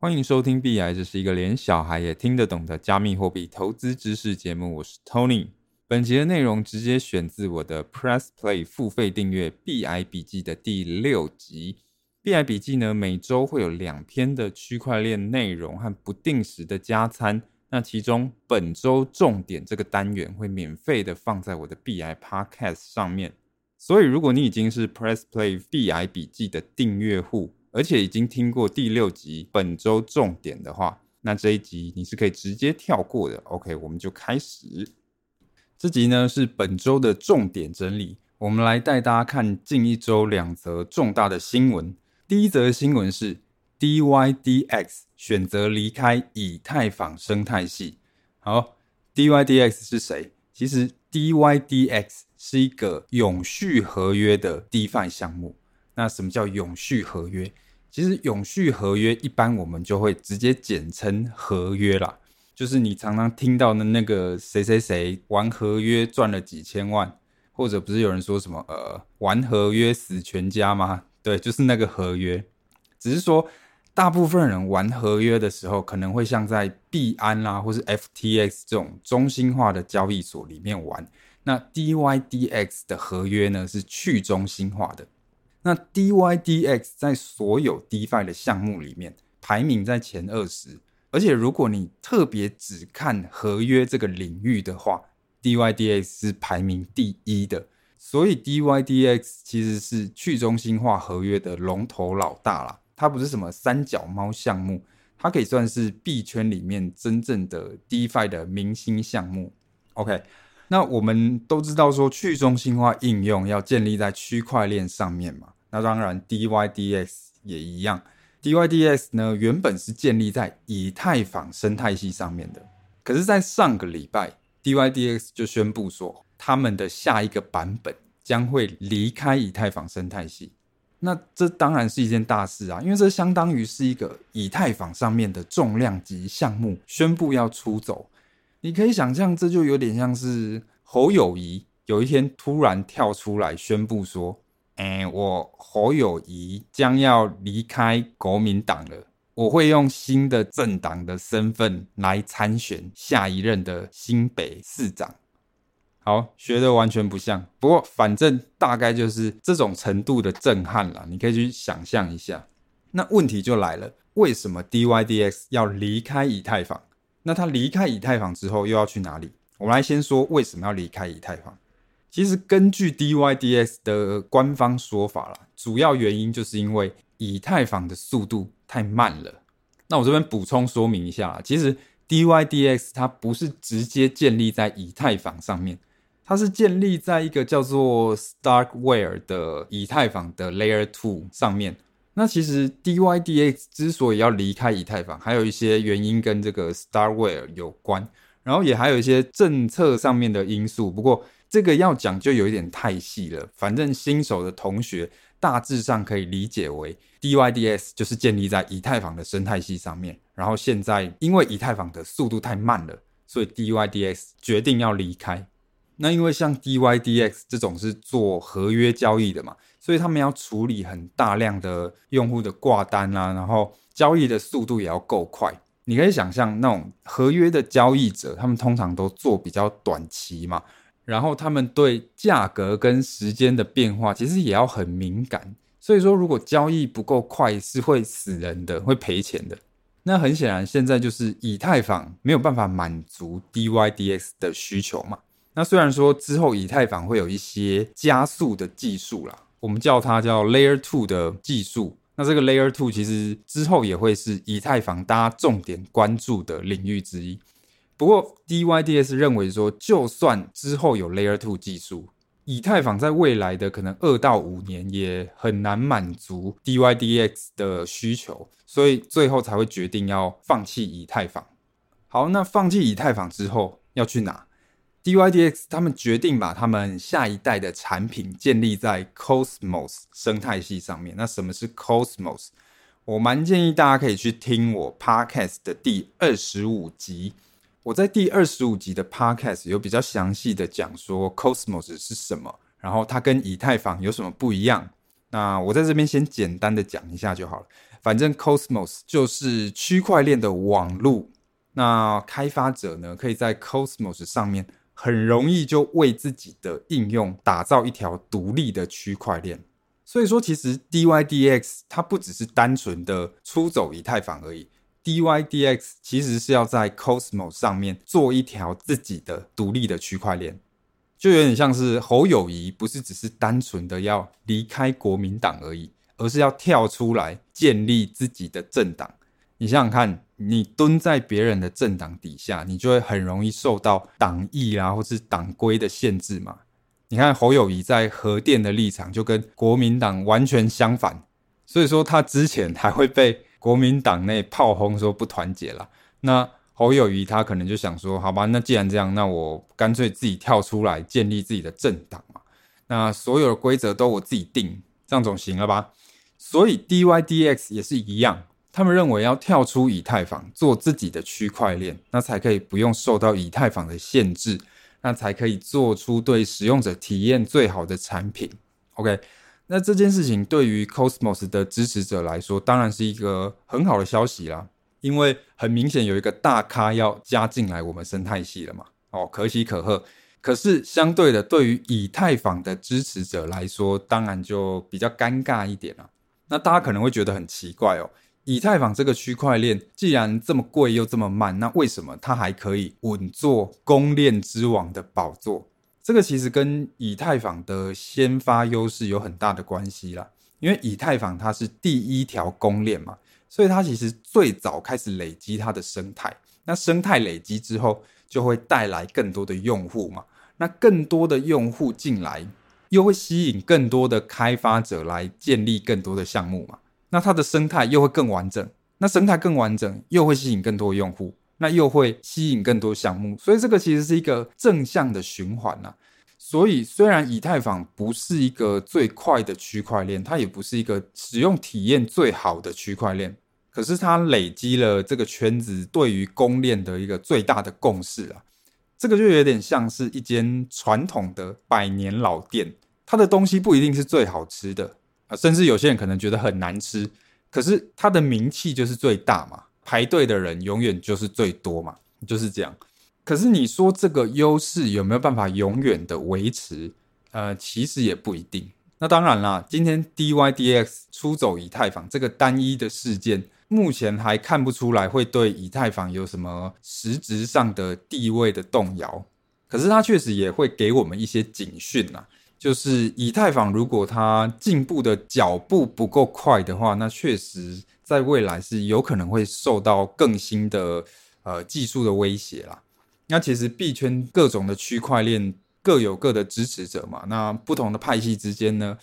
欢迎收听币癌，这是一个连小孩也听得懂的加密货币投资知识节目。我是 Tony。本集的内容直接选自我的 Press Play 付费订阅币癌笔记的第六集。币癌笔记呢，每周会有两篇的区块链内容和不定时的加餐。那其中本周重点这个单元会免费的放在我的币癌 Podcast 上面。所以如果你已经是 Press Play 币癌笔记的订阅户，而且已经听过第六集本周重点的话，那这一集你是可以直接跳过的。OK，我们就开始。这集呢是本周的重点整理，我们来带大家看近一周两则重大的新闻。第一则新闻是 DYDX 选择离开以太坊生态系。好，DYDX 是谁？其实 DYDX 是一个永续合约的 DeFi 项目。那什么叫永续合约？其实永续合约一般我们就会直接简称合约啦，就是你常常听到的那个谁谁谁玩合约赚了几千万，或者不是有人说什么呃玩合约死全家吗？对，就是那个合约。只是说大部分人玩合约的时候，可能会像在币安啦，或是 FTX 这种中心化的交易所里面玩。那 DYDX 的合约呢是去中心化的。那 DYDX 在所有 DeFi 的项目里面排名在前二十，而且如果你特别只看合约这个领域的话，DYDX 是排名第一的。所以 DYDX 其实是去中心化合约的龙头老大啦，它不是什么三脚猫项目，它可以算是币圈里面真正的 DeFi 的明星项目。OK。那我们都知道说，去中心化应用要建立在区块链上面嘛。那当然，DYDX 也一样。DYDX 呢，原本是建立在以太坊生态系上面的。可是，在上个礼拜，DYDX 就宣布说，他们的下一个版本将会离开以太坊生态系。那这当然是一件大事啊，因为这相当于是一个以太坊上面的重量级项目宣布要出走。你可以想象，这就有点像是侯友谊有一天突然跳出来宣布说：“哎，我侯友宜将要离开国民党了，我会用新的政党的身份来参选下一任的新北市长。”好，学的完全不像，不过反正大概就是这种程度的震撼了。你可以去想象一下。那问题就来了，为什么 DYDX 要离开以太坊？那他离开以太坊之后又要去哪里？我们来先说为什么要离开以太坊。其实根据 DYDX 的官方说法啦，主要原因就是因为以太坊的速度太慢了。那我这边补充说明一下啦，其实 DYDX 它不是直接建立在以太坊上面，它是建立在一个叫做 Starkware 的以太坊的 Layer Two 上面。那其实 DYDX 之所以要离开以太坊，还有一些原因跟这个 Starkware 有关，然后也还有一些政策上面的因素。不过这个要讲就有一点太细了，反正新手的同学大致上可以理解为 DYDX 就是建立在以太坊的生态系上面，然后现在因为以太坊的速度太慢了，所以 DYDX 决定要离开。那因为像 DYDX 这种是做合约交易的嘛。所以他们要处理很大量的用户的挂单啊，然后交易的速度也要够快。你可以想象那种合约的交易者，他们通常都做比较短期嘛，然后他们对价格跟时间的变化其实也要很敏感。所以说，如果交易不够快，是会死人的，会赔钱的。那很显然，现在就是以太坊没有办法满足 DYDX 的需求嘛。那虽然说之后以太坊会有一些加速的技术啦。我们叫它叫 Layer Two 的技术，那这个 Layer Two 其实之后也会是以太坊大家重点关注的领域之一。不过 DYDX 认为说，就算之后有 Layer Two 技术，以太坊在未来的可能二到五年也很难满足 DYDX 的需求，所以最后才会决定要放弃以太坊。好，那放弃以太坊之后要去哪？DYDX 他们决定把他们下一代的产品建立在 Cosmos 生态系上面。那什么是 Cosmos？我蛮建议大家可以去听我 Podcast 的第二十五集。我在第二十五集的 Podcast 有比较详细的讲说 Cosmos 是什么，然后它跟以太坊有什么不一样。那我在这边先简单的讲一下就好了。反正 Cosmos 就是区块链的网路。那开发者呢，可以在 Cosmos 上面很容易就为自己的应用打造一条独立的区块链。所以说，其实 DYDX 它不只是单纯的出走以太坊而已，DYDX 其实是要在 Cosmos 上面做一条自己的独立的区块链，就有点像是侯友宜不是只是单纯的要离开国民党而已，而是要跳出来建立自己的政党。你想想看，你蹲在别人的政党底下，你就会很容易受到党意啊，或是党规的限制嘛。你看侯友宜在核电的立场就跟国民党完全相反，所以说他之前还会被国民党内炮轰说不团结了。那侯友宜他可能就想说，好吧，那既然这样，那我干脆自己跳出来建立自己的政党嘛。那所有的规则都我自己定，这样总行了吧？所以 DYDX 也是一样，他们认为要跳出以太坊做自己的区块链，那才可以不用受到以太坊的限制。那才可以做出对使用者体验最好的产品。OK，那这件事情对于 Cosmos 的支持者来说，当然是一个很好的消息啦。因为很明显有一个大咖要加进来我们生态系了嘛。哦，可喜可贺。可是相对的，对于以太坊的支持者来说，当然就比较尴尬一点了。那大家可能会觉得很奇怪哦。以太坊这个区块链既然这么贵又这么慢，那为什么它还可以稳坐公链之王的宝座？这个其实跟以太坊的先发优势有很大的关系啦。因为以太坊它是第一条公链嘛，所以它其实最早开始累积它的生态。那生态累积之后，就会带来更多的用户嘛。那更多的用户进来，又会吸引更多的开发者来建立更多的项目嘛。那它的生态又会更完整，那生态更完整，又会吸引更多用户，那又会吸引更多项目，所以这个其实是一个正向的循环呐。所以虽然以太坊不是一个最快的区块链，它也不是一个使用体验最好的区块链，可是它累积了这个圈子对于公链的一个最大的共识啊。这个就有点像是一间传统的百年老店，它的东西不一定是最好吃的。啊，甚至有些人可能觉得很难吃，可是它的名气就是最大嘛，排队的人永远就是最多嘛，就是这样。可是你说这个优势有没有办法永远的维持？呃，其实也不一定。那当然啦，今天 DYDX 出走以太坊这个单一的事件，目前还看不出来会对以太坊有什么实质上的地位的动摇。可是它确实也会给我们一些警讯啊。就是以太坊，如果它进步的脚步不够快的话，那确实在未来是有可能会受到更新的呃技术的威胁啦。那其实币圈各种的区块链各有各的支持者嘛，那不同的派系之间呢，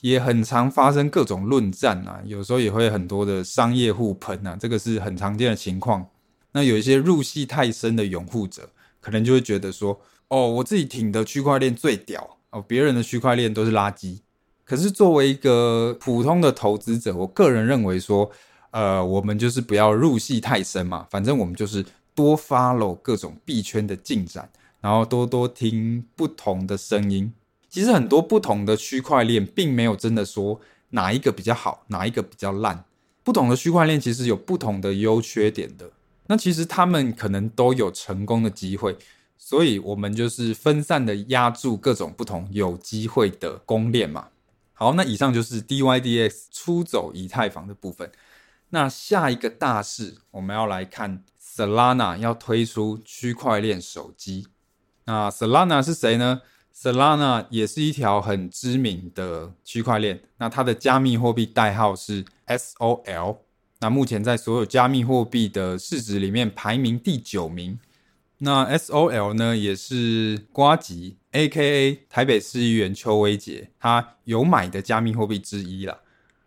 也很常发生各种论战啊，有时候也会很多的商业互喷啊，这个是很常见的情况。那有一些入戏太深的拥护者，可能就会觉得说，哦，我自己挺的区块链最屌。哦，别人的区块链都是垃圾。可是作为一个普通的投资者，我个人认为说，呃，我们就是不要入戏太深嘛。反正我们就是多 follow 各种币圈的进展，然后多多听不同的声音。其实很多不同的区块链并没有真的说哪一个比较好，哪一个比较烂。不同的区块链其实有不同的优缺点的。那其实他们可能都有成功的机会。所以，我们就是分散的压住各种不同有机会的公链嘛。好，那以上就是 DYDX 出走以太坊的部分。那下一个大事，我们要来看 Solana 要推出区块链手机。那 Solana 是谁呢？Solana 也是一条很知名的区块链。那它的加密货币代号是 SOL。那目前在所有加密货币的市值里面排名第九名。那 SOL 呢，也是瓜吉 （A.K.A. 台北市议员邱威杰）他有买的加密货币之一啦。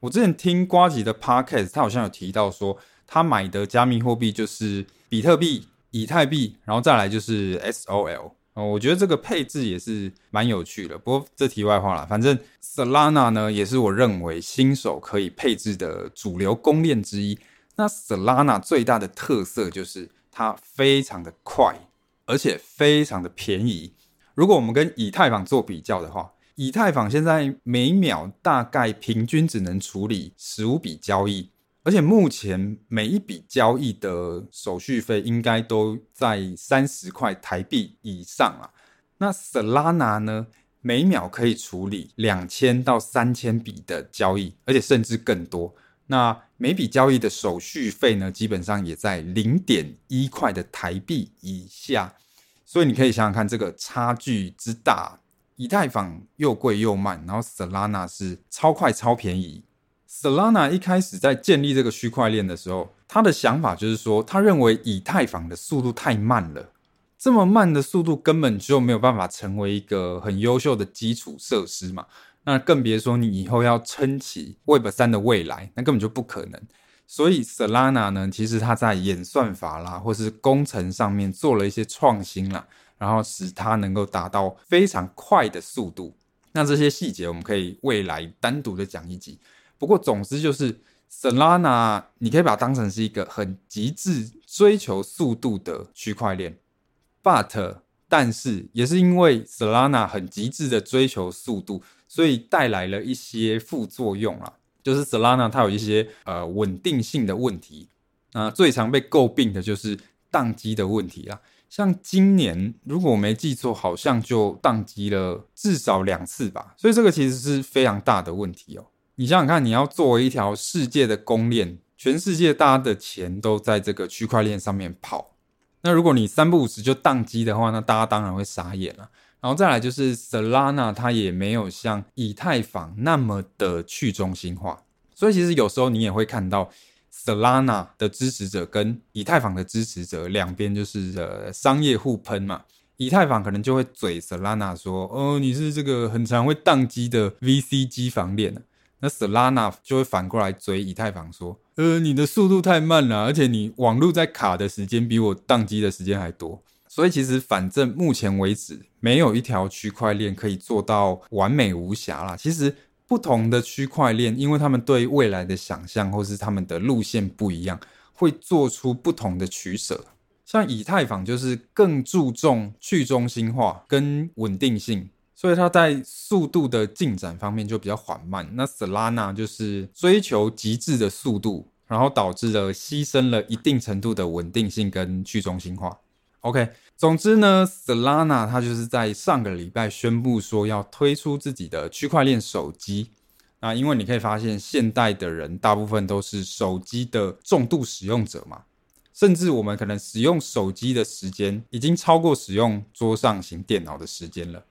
我之前听瓜吉的 Podcast，他好像有提到说，他买的加密货币就是比特币、以太币，然后再来就是 SOL。哦，我觉得这个配置也是蛮有趣的。不过这题外话啦，反正 Solana 呢，也是我认为新手可以配置的主流公链之一。那 Solana 最大的特色就是。它非常的快，而且非常的便宜。如果我们跟以太坊做比较的话，以太坊现在每秒大概平均只能处理十五笔交易，而且目前每一笔交易的手续费应该都在三十块台币以上啊。那 Solana 呢，每秒可以处理两千到三千笔的交易，而且甚至更多。那每笔交易的手续费呢，基本上也在零点一块的台币以下。所以你可以想想看，这个差距之大，以太坊又贵又慢，然后 Solana 是超快超便宜。Solana 一开始在建立这个区块链的时候，他的想法就是说，他认为以太坊的速度太慢了。这么慢的速度根本就没有办法成为一个很优秀的基础设施嘛，那更别说你以后要撑起 Web 三的未来，那根本就不可能。所以 Solana 呢，其实它在演算法啦，或是工程上面做了一些创新啦，然后使它能够达到非常快的速度。那这些细节我们可以未来单独的讲一集。不过总之就是 Solana，你可以把它当成是一个很极致追求速度的区块链。But，但是也是因为 Solana 很极致的追求速度，所以带来了一些副作用啊。就是 Solana 它有一些呃稳定性的问题，那最常被诟病的就是宕机的问题啦。像今年如果我没记错，好像就宕机了至少两次吧。所以这个其实是非常大的问题哦。你想想看，你要作为一条世界的公链，全世界大家的钱都在这个区块链上面跑。那如果你三不五时就宕机的话，那大家当然会傻眼了。然后再来就是 Solana，它也没有像以太坊那么的去中心化，所以其实有时候你也会看到 Solana 的支持者跟以太坊的支持者两边就是呃商业互喷嘛。以太坊可能就会嘴 Solana 说：“哦，你是这个很常会宕机的 VC 机房链。”那 Solana 就会反过来追以太坊说。呃，你的速度太慢了，而且你网络在卡的时间比我宕机的时间还多，所以其实反正目前为止，没有一条区块链可以做到完美无瑕啦。其实不同的区块链，因为他们对未来的想象或是他们的路线不一样，会做出不同的取舍。像以太坊就是更注重去中心化跟稳定性。所以它在速度的进展方面就比较缓慢。那 Solana 就是追求极致的速度，然后导致了牺牲了一定程度的稳定性跟去中心化。OK，总之呢，Solana 它就是在上个礼拜宣布说要推出自己的区块链手机。那因为你可以发现，现代的人大部分都是手机的重度使用者嘛，甚至我们可能使用手机的时间已经超过使用桌上型电脑的时间了。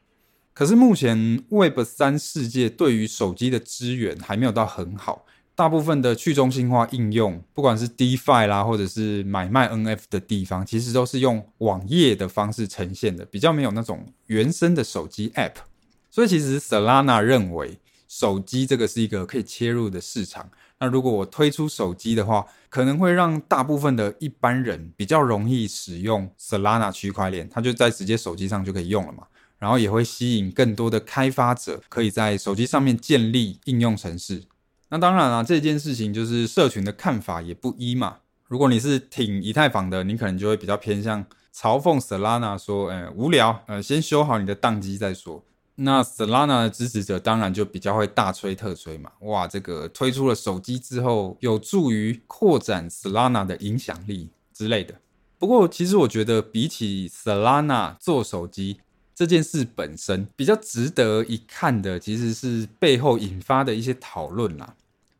可是目前 Web 三世界对于手机的支援还没有到很好，大部分的去中心化应用，不管是 DeFi 啦，或者是买卖 NF 的地方，其实都是用网页的方式呈现的，比较没有那种原生的手机 App。所以其实 Solana 认为手机这个是一个可以切入的市场。那如果我推出手机的话，可能会让大部分的一般人比较容易使用 Solana 区块链，它就在直接手机上就可以用了嘛。然后也会吸引更多的开发者，可以在手机上面建立应用程式。那当然了，这件事情就是社群的看法也不一嘛。如果你是挺以太坊的，你可能就会比较偏向嘲讽 Solana 说：“哎，无聊，呃，先修好你的宕机再说。”那 Solana 的支持者当然就比较会大吹特吹嘛。哇，这个推出了手机之后，有助于扩展 Solana 的影响力之类的。不过，其实我觉得比起 Solana 做手机，这件事本身比较值得一看的，其实是背后引发的一些讨论啦。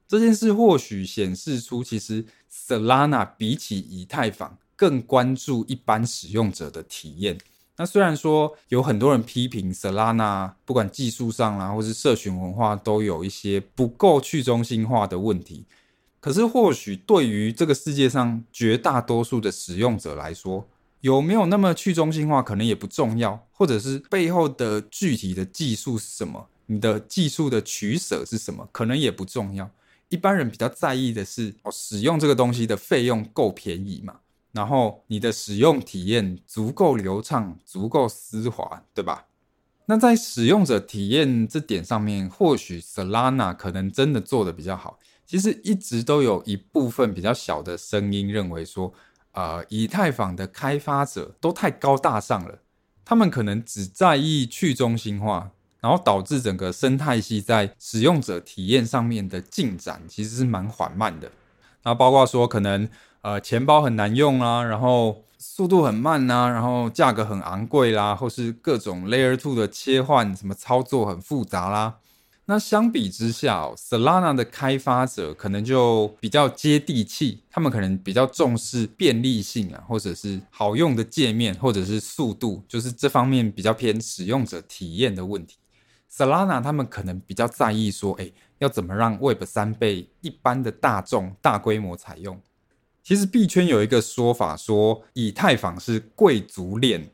这件事或许显示出，其实 Solana 比起以太坊更关注一般使用者的体验。那虽然说有很多人批评 Solana，不管技术上啦，或是社群文化，都有一些不够去中心化的问题，可是或许对于这个世界上绝大多数的使用者来说，有没有那么去中心化，可能也不重要，或者是背后的具体的技术是什么？你的技术的取舍是什么？可能也不重要。一般人比较在意的是，哦，使用这个东西的费用够便宜嘛？然后你的使用体验足够流畅、足够丝滑，对吧？那在使用者体验这点上面，或许 Solana 可能真的做得比较好。其实一直都有一部分比较小的声音认为说。呃，以太坊的开发者都太高大上了，他们可能只在意去中心化，然后导致整个生态系在使用者体验上面的进展其实是蛮缓慢的。那包括说可能呃钱包很难用啊，然后速度很慢啊，然后价格很昂贵啦，或是各种 Layer two 的切换，什么操作很复杂啦。那相比之下哦，Solana 的开发者可能就比较接地气，他们可能比较重视便利性啊，或者是好用的界面，或者是速度，就是这方面比较偏使用者体验的问题。Solana 他们可能比较在意说，哎，要怎么让 Web 三被一般的大众大规模采用？其实币圈有一个说法说，以太坊是贵族链，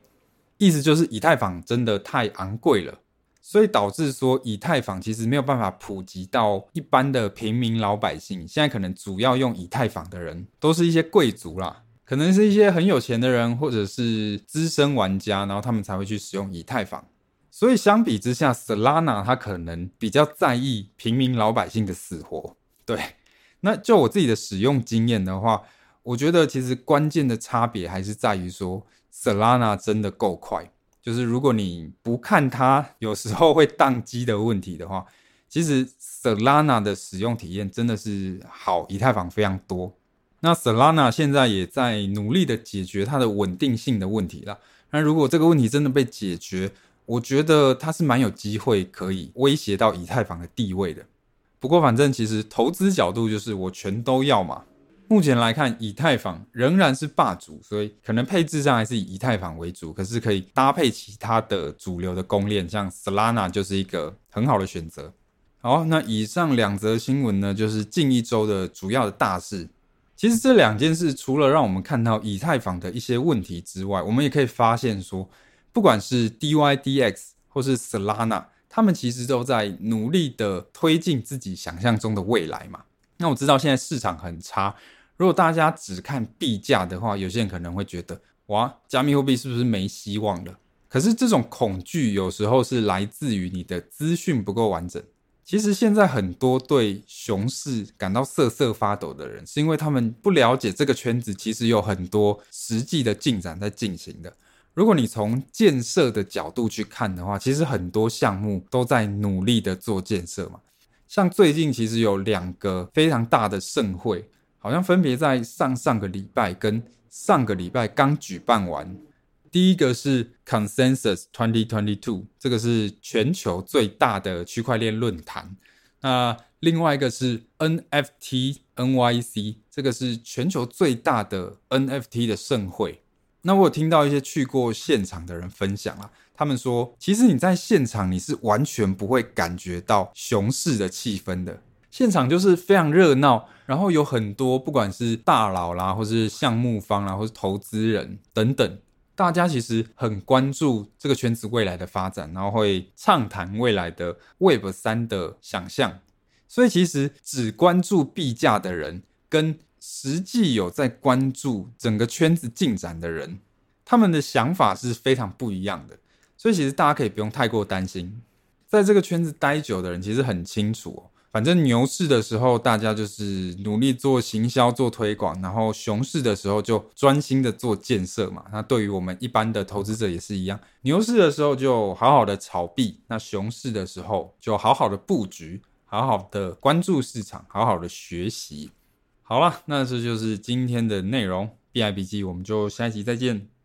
意思就是以太坊真的太昂贵了。所以导致说，以太坊其实没有办法普及到一般的平民老百姓。现在可能主要用以太坊的人，都是一些贵族啦，可能是一些很有钱的人，或者是资深玩家，然后他们才会去使用以太坊。所以相比之下，Solana 它可能比较在意平民老百姓的死活。对，那就我自己的使用经验的话，我觉得其实关键的差别还是在于说，Solana 真的够快。就是如果你不看它有时候会宕机的问题的话，其实 Solana 的使用体验真的是好以太坊非常多。那 Solana 现在也在努力的解决它的稳定性的问题啦。那如果这个问题真的被解决，我觉得它是蛮有机会可以威胁到以太坊的地位的。不过反正其实投资角度就是我全都要嘛。目前来看，以太坊仍然是霸主，所以可能配置上还是以以太坊为主。可是可以搭配其他的主流的公链，像 Solana 就是一个很好的选择。好，那以上两则新闻呢，就是近一周的主要的大事。其实这两件事除了让我们看到以太坊的一些问题之外，我们也可以发现说，不管是 DYDX 或是 Solana，他们其实都在努力的推进自己想象中的未来嘛。那我知道现在市场很差。如果大家只看币价的话，有些人可能会觉得，哇，加密货币是不是没希望了？可是这种恐惧有时候是来自于你的资讯不够完整。其实现在很多对熊市感到瑟瑟发抖的人，是因为他们不了解这个圈子其实有很多实际的进展在进行的。如果你从建设的角度去看的话，其实很多项目都在努力的做建设嘛。像最近其实有两个非常大的盛会。好像分别在上上个礼拜跟上个礼拜刚举办完。第一个是 Consensus 2022，这个是全球最大的区块链论坛。那另外一个是 NFT NYC，这个是全球最大的 NFT 的盛会。那我有听到一些去过现场的人分享啊，他们说，其实你在现场你是完全不会感觉到熊市的气氛的。现场就是非常热闹，然后有很多不管是大佬啦，或是项目方啦，或是投资人等等，大家其实很关注这个圈子未来的发展，然后会畅谈未来的 Web 三的想象。所以其实只关注币价的人，跟实际有在关注整个圈子进展的人，他们的想法是非常不一样的。所以其实大家可以不用太过担心，在这个圈子待久的人其实很清楚哦。反正牛市的时候，大家就是努力做行销、做推广，然后熊市的时候就专心的做建设嘛。那对于我们一般的投资者也是一样，牛市的时候就好好的炒币，那熊市的时候就好好的布局，好好的关注市场，好好的学习。好了，那这就是今天的内容，B I 笔记，我们就下一集再见。